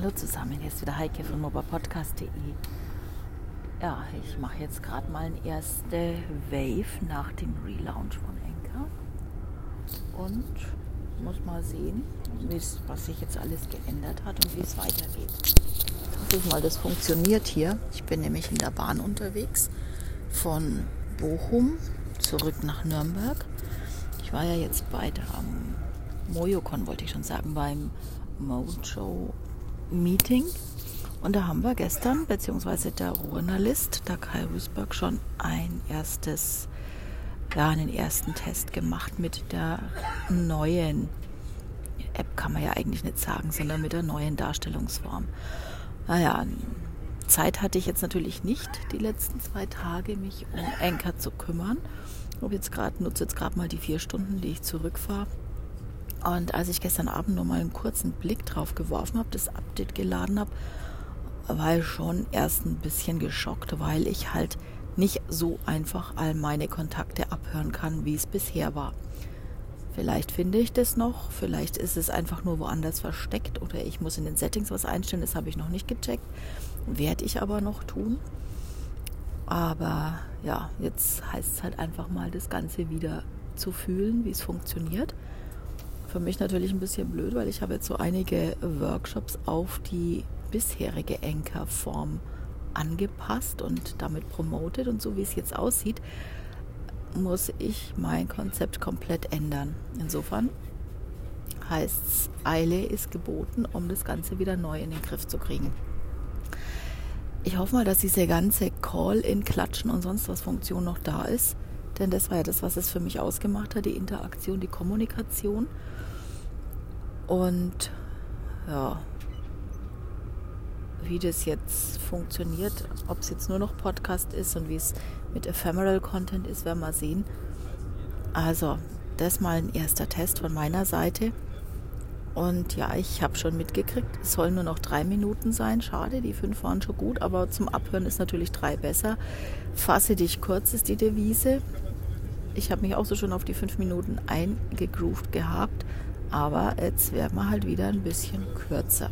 Hallo zusammen, hier ist wieder Heike von mobapodcast.de. Ja, ich mache jetzt gerade mal eine erste Wave nach dem Relaunch von Enker und muss mal sehen, was sich jetzt alles geändert hat und wie es weitergeht. Ich hoffe mal, das funktioniert hier. Ich bin nämlich in der Bahn unterwegs von Bochum zurück nach Nürnberg. Ich war ja jetzt bei der Mojocon, wollte ich schon sagen, beim Mojo Meeting. Und da haben wir gestern, beziehungsweise der Journalist, der Kai Rüsberg, schon ein erstes, ja, einen ersten Test gemacht mit der neuen App, kann man ja eigentlich nicht sagen, sondern mit der neuen Darstellungsform. Naja, Zeit hatte ich jetzt natürlich nicht, die letzten zwei Tage mich um Anchor zu kümmern. Ich jetzt grad, nutze jetzt gerade mal die vier Stunden, die ich zurückfahre und als ich gestern Abend noch mal einen kurzen Blick drauf geworfen habe, das Update geladen habe, war ich schon erst ein bisschen geschockt, weil ich halt nicht so einfach all meine Kontakte abhören kann, wie es bisher war. Vielleicht finde ich das noch, vielleicht ist es einfach nur woanders versteckt oder ich muss in den Settings was einstellen, das habe ich noch nicht gecheckt. Werde ich aber noch tun. Aber ja, jetzt heißt es halt einfach mal, das Ganze wieder zu fühlen, wie es funktioniert. Für mich natürlich ein bisschen blöd, weil ich habe jetzt so einige Workshops auf die bisherige Anchor-Form angepasst und damit promotet. Und so wie es jetzt aussieht, muss ich mein Konzept komplett ändern. Insofern heißt es, Eile ist geboten, um das Ganze wieder neu in den Griff zu kriegen. Ich hoffe mal, dass diese ganze Call-in-Klatschen und sonst was Funktion noch da ist. Denn das war ja das, was es für mich ausgemacht hat, die Interaktion, die Kommunikation. Und ja, wie das jetzt funktioniert, ob es jetzt nur noch Podcast ist und wie es mit Ephemeral Content ist, werden wir sehen. Also, das mal ein erster Test von meiner Seite. Und ja, ich habe schon mitgekriegt, es sollen nur noch drei Minuten sein. Schade, die fünf waren schon gut, aber zum Abhören ist natürlich drei besser. Fasse dich kurz ist die Devise. Ich habe mich auch so schon auf die fünf Minuten eingegroovt gehabt aber jetzt werden wir halt wieder ein bisschen kürzer.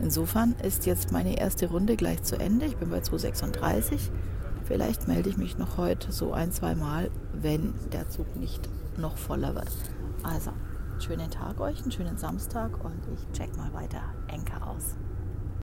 Insofern ist jetzt meine erste Runde gleich zu Ende. Ich bin bei 236. Vielleicht melde ich mich noch heute so ein, zwei Mal, wenn der Zug nicht noch voller wird. Also, schönen Tag euch, einen schönen Samstag und ich check mal weiter Enker aus.